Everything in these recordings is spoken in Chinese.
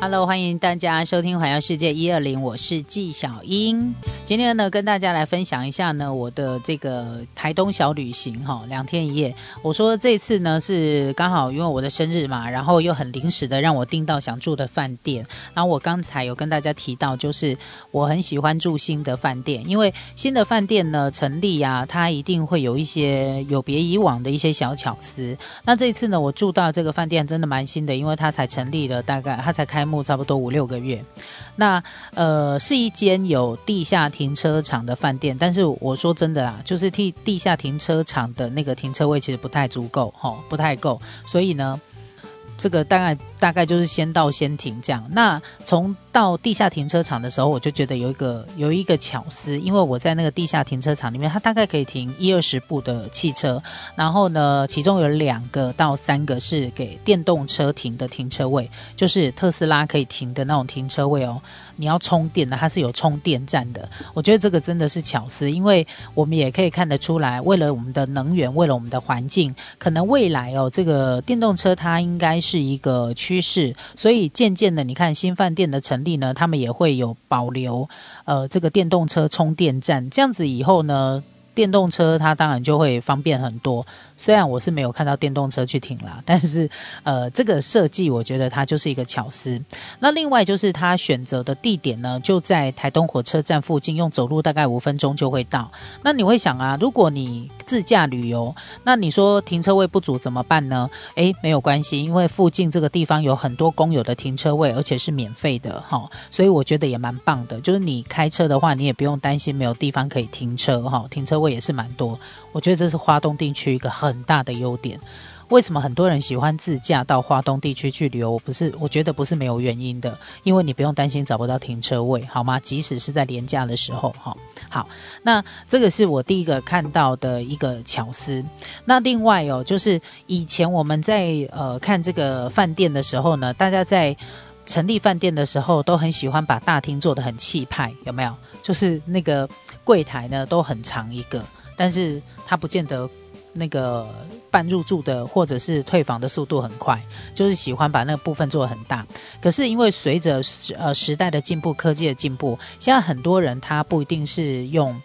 Hello，欢迎大家收听《环游世界一二零》，我是纪晓英。今天呢，跟大家来分享一下呢我的这个台东小旅行哈，两天一夜。我说这次呢是刚好因为我的生日嘛，然后又很临时的让我订到想住的饭店。然后我刚才有跟大家提到，就是我很喜欢住新的饭店，因为新的饭店呢成立啊，它一定会有一些有别以往的一些小巧思。那这次呢，我住到这个饭店真的蛮新的，因为它才成立了，大概它才开。差不多五六个月，那呃是一间有地下停车场的饭店，但是我说真的啊，就是替地下停车场的那个停车位其实不太足够，哈，不太够，所以呢。这个大概大概就是先到先停这样。那从到地下停车场的时候，我就觉得有一个有一个巧思，因为我在那个地下停车场里面，它大概可以停一二十部的汽车，然后呢，其中有两个到三个是给电动车停的停车位，就是特斯拉可以停的那种停车位哦。你要充电的，它是有充电站的。我觉得这个真的是巧思，因为我们也可以看得出来，为了我们的能源，为了我们的环境，可能未来哦，这个电动车它应该是一个趋势。所以渐渐的，你看新饭店的成立呢，他们也会有保留呃这个电动车充电站，这样子以后呢。电动车它当然就会方便很多，虽然我是没有看到电动车去停啦，但是呃，这个设计我觉得它就是一个巧思。那另外就是它选择的地点呢，就在台东火车站附近，用走路大概五分钟就会到。那你会想啊，如果你自驾旅游，那你说停车位不足怎么办呢？诶，没有关系，因为附近这个地方有很多公有的停车位，而且是免费的哈，所以我觉得也蛮棒的。就是你开车的话，你也不用担心没有地方可以停车哈，停车位。也是蛮多，我觉得这是花东地区一个很很大的优点。为什么很多人喜欢自驾到华东地区去旅游？我不是，我觉得不是没有原因的，因为你不用担心找不到停车位，好吗？即使是在廉价的时候，哈，好，那这个是我第一个看到的一个巧思。那另外哦，就是以前我们在呃看这个饭店的时候呢，大家在成立饭店的时候都很喜欢把大厅做的很气派，有没有？就是那个。柜台呢都很长一个，但是它不见得那个办入住的或者是退房的速度很快，就是喜欢把那个部分做得很大。可是因为随着呃时代的进步、科技的进步，现在很多人他不一定是用。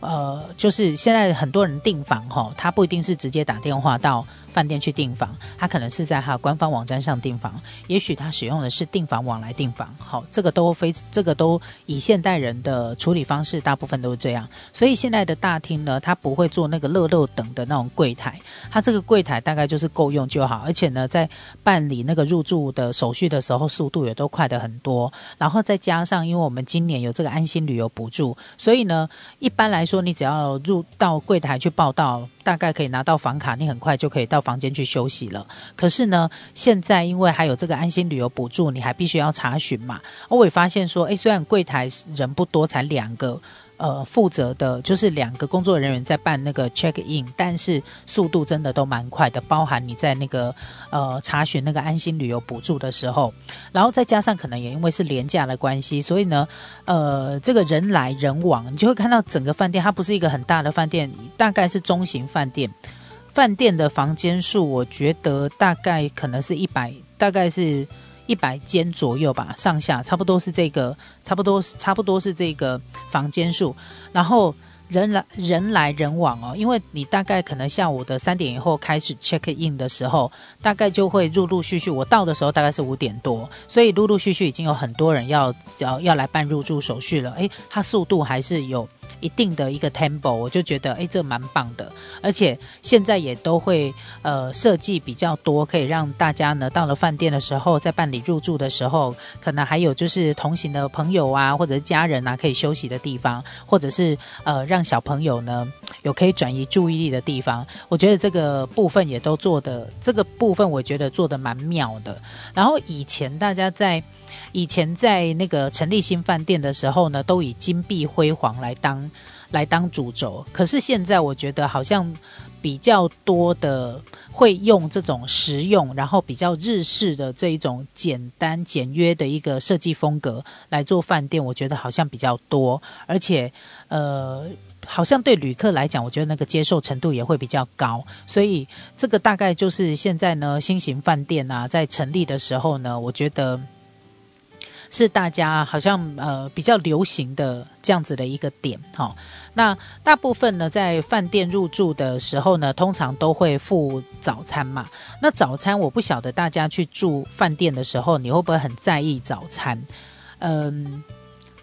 呃，就是现在很多人订房哈，他不一定是直接打电话到饭店去订房，他可能是在他官方网站上订房，也许他使用的是订房网来订房，好，这个都非这个都以现代人的处理方式，大部分都是这样。所以现在的大厅呢，他不会做那个乐乐等的那种柜台，他这个柜台大概就是够用就好，而且呢，在办理那个入住的手续的时候，速度也都快的很多。然后再加上，因为我们今年有这个安心旅游补助，所以呢，一般来说。你只要入到柜台去报到，大概可以拿到房卡，你很快就可以到房间去休息了。可是呢，现在因为还有这个安心旅游补助，你还必须要查询嘛。我也发现说，诶，虽然柜台人不多，才两个。呃，负责的就是两个工作人员在办那个 check in，但是速度真的都蛮快的，包含你在那个呃查询那个安心旅游补助的时候，然后再加上可能也因为是廉价的关系，所以呢，呃，这个人来人往，你就会看到整个饭店它不是一个很大的饭店，大概是中型饭店，饭店的房间数我觉得大概可能是一百，大概是。一百间左右吧，上下差不多是这个，差不多是差不多是这个房间数，然后人来人来人往哦，因为你大概可能下午的三点以后开始 check in 的时候，大概就会陆陆续续，我到的时候大概是五点多，所以陆陆续续已经有很多人要要要来办入住手续了，诶，它速度还是有。一定的一个 tempo，我就觉得哎，这蛮棒的。而且现在也都会呃设计比较多，可以让大家呢到了饭店的时候，在办理入住的时候，可能还有就是同行的朋友啊，或者家人啊，可以休息的地方，或者是呃让小朋友呢有可以转移注意力的地方。我觉得这个部分也都做的，这个部分我觉得做的蛮妙的。然后以前大家在。以前在那个成立新饭店的时候呢，都以金碧辉煌来当来当主轴。可是现在我觉得好像比较多的会用这种实用，然后比较日式的这一种简单简约的一个设计风格来做饭店。我觉得好像比较多，而且呃，好像对旅客来讲，我觉得那个接受程度也会比较高。所以这个大概就是现在呢，新型饭店啊，在成立的时候呢，我觉得。是大家好像呃比较流行的这样子的一个点哈。那大部分呢，在饭店入住的时候呢，通常都会付早餐嘛。那早餐我不晓得大家去住饭店的时候，你会不会很在意早餐？嗯，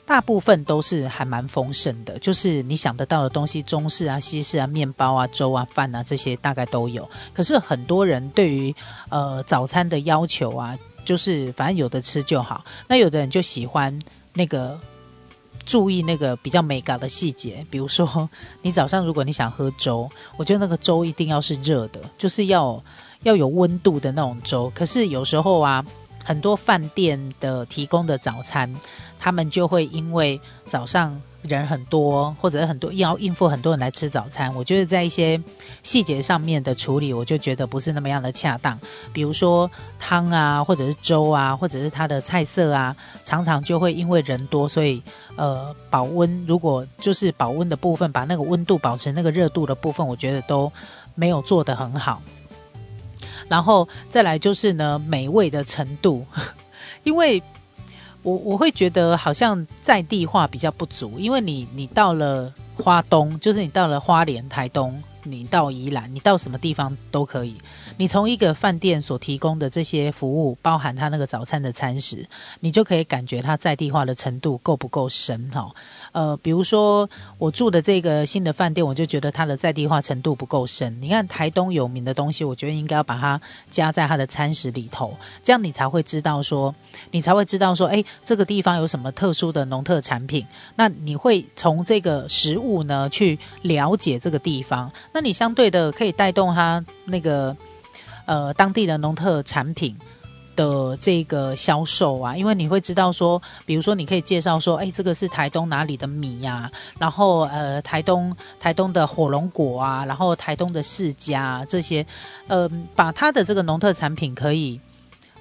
大部分都是还蛮丰盛的，就是你想得到的东西，中式啊、西式啊、面包啊、粥啊、饭啊这些大概都有。可是很多人对于呃早餐的要求啊，就是反正有的吃就好。那有的人就喜欢那个。注意那个比较美感的细节，比如说 你早上如果你想喝粥，我觉得那个粥一定要是热的，就是要要有温度的那种粥。可是有时候啊，很多饭店的提供的早餐，他们就会因为早上。人很多，或者很多要应付很多人来吃早餐，我觉得在一些细节上面的处理，我就觉得不是那么样的恰当。比如说汤啊，或者是粥啊，或者是它的菜色啊，常常就会因为人多，所以呃保温，如果就是保温的部分，把那个温度保持那个热度的部分，我觉得都没有做得很好。然后再来就是呢，美味的程度，因为。我我会觉得好像在地化比较不足，因为你你到了花东，就是你到了花莲、台东，你到宜兰，你到什么地方都可以。你从一个饭店所提供的这些服务，包含他那个早餐的餐食，你就可以感觉他在地化的程度够不够深哈。呃，比如说我住的这个新的饭店，我就觉得它的在地化程度不够深。你看台东有名的东西，我觉得应该要把它加在它的餐食里头，这样你才会知道说，你才会知道说，哎，这个地方有什么特殊的农特产品。那你会从这个食物呢去了解这个地方，那你相对的可以带动它那个。呃，当地的农特产品的这个销售啊，因为你会知道说，比如说你可以介绍说，哎，这个是台东哪里的米呀，然后呃，台东台东的火龙果啊，然后台东的世家啊这些，呃，把它的这个农特产品可以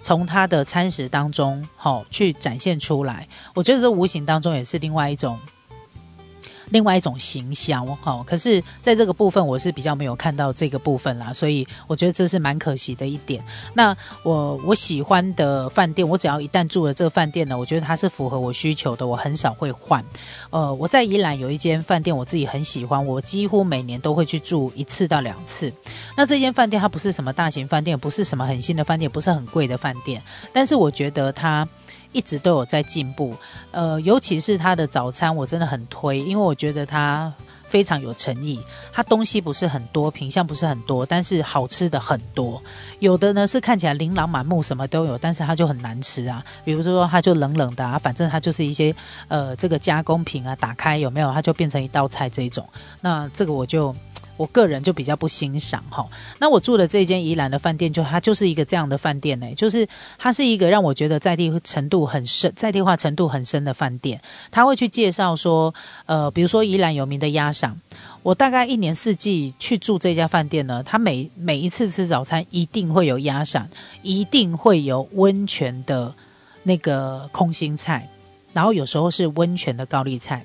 从他的餐食当中好去展现出来，我觉得这无形当中也是另外一种。另外一种形象哈，可是在这个部分我是比较没有看到这个部分啦，所以我觉得这是蛮可惜的一点。那我我喜欢的饭店，我只要一旦住了这个饭店呢，我觉得它是符合我需求的，我很少会换。呃，我在宜兰有一间饭店，我自己很喜欢，我几乎每年都会去住一次到两次。那这间饭店它不是什么大型饭店，不是什么很新的饭店，不是很贵的饭店，但是我觉得它。一直都有在进步，呃，尤其是他的早餐，我真的很推，因为我觉得他非常有诚意。他东西不是很多，品相不是很多，但是好吃的很多。有的呢是看起来琳琅满目，什么都有，但是它就很难吃啊。比如说，它就冷冷的啊，反正它就是一些呃这个加工品啊，打开有没有，它就变成一道菜这种。那这个我就。我个人就比较不欣赏哈，那我住的这间宜兰的饭店，就它就是一个这样的饭店呢，就是它是一个让我觉得在地程度很深、在地化程度很深的饭店。他会去介绍说，呃，比如说宜兰有名的鸭赏，我大概一年四季去住这家饭店呢，他每每一次吃早餐一定会有鸭赏，一定会有温泉的那个空心菜，然后有时候是温泉的高丽菜。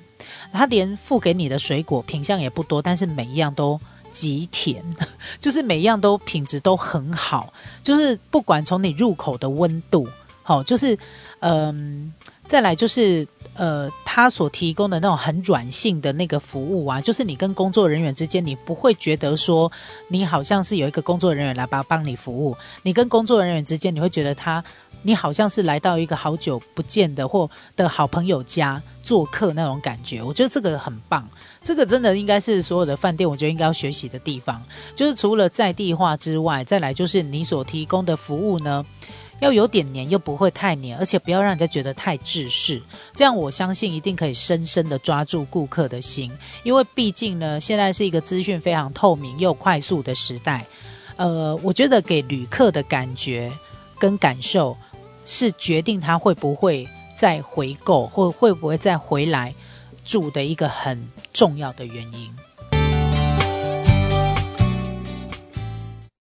他连付给你的水果品相也不多，但是每一样都极甜，就是每一样都品质都很好，就是不管从你入口的温度，好，就是嗯，再来就是呃，他所提供的那种很软性的那个服务啊，就是你跟工作人员之间，你不会觉得说你好像是有一个工作人员来帮帮你服务，你跟工作人员之间，你会觉得他。你好像是来到一个好久不见的或的好朋友家做客那种感觉，我觉得这个很棒，这个真的应该是所有的饭店，我觉得应该要学习的地方。就是除了在地化之外，再来就是你所提供的服务呢，要有点黏又不会太黏，而且不要让人家觉得太制式，这样我相信一定可以深深的抓住顾客的心。因为毕竟呢，现在是一个资讯非常透明又快速的时代，呃，我觉得给旅客的感觉跟感受。是决定他会不会再回购，或会不会再回来住的一个很重要的原因。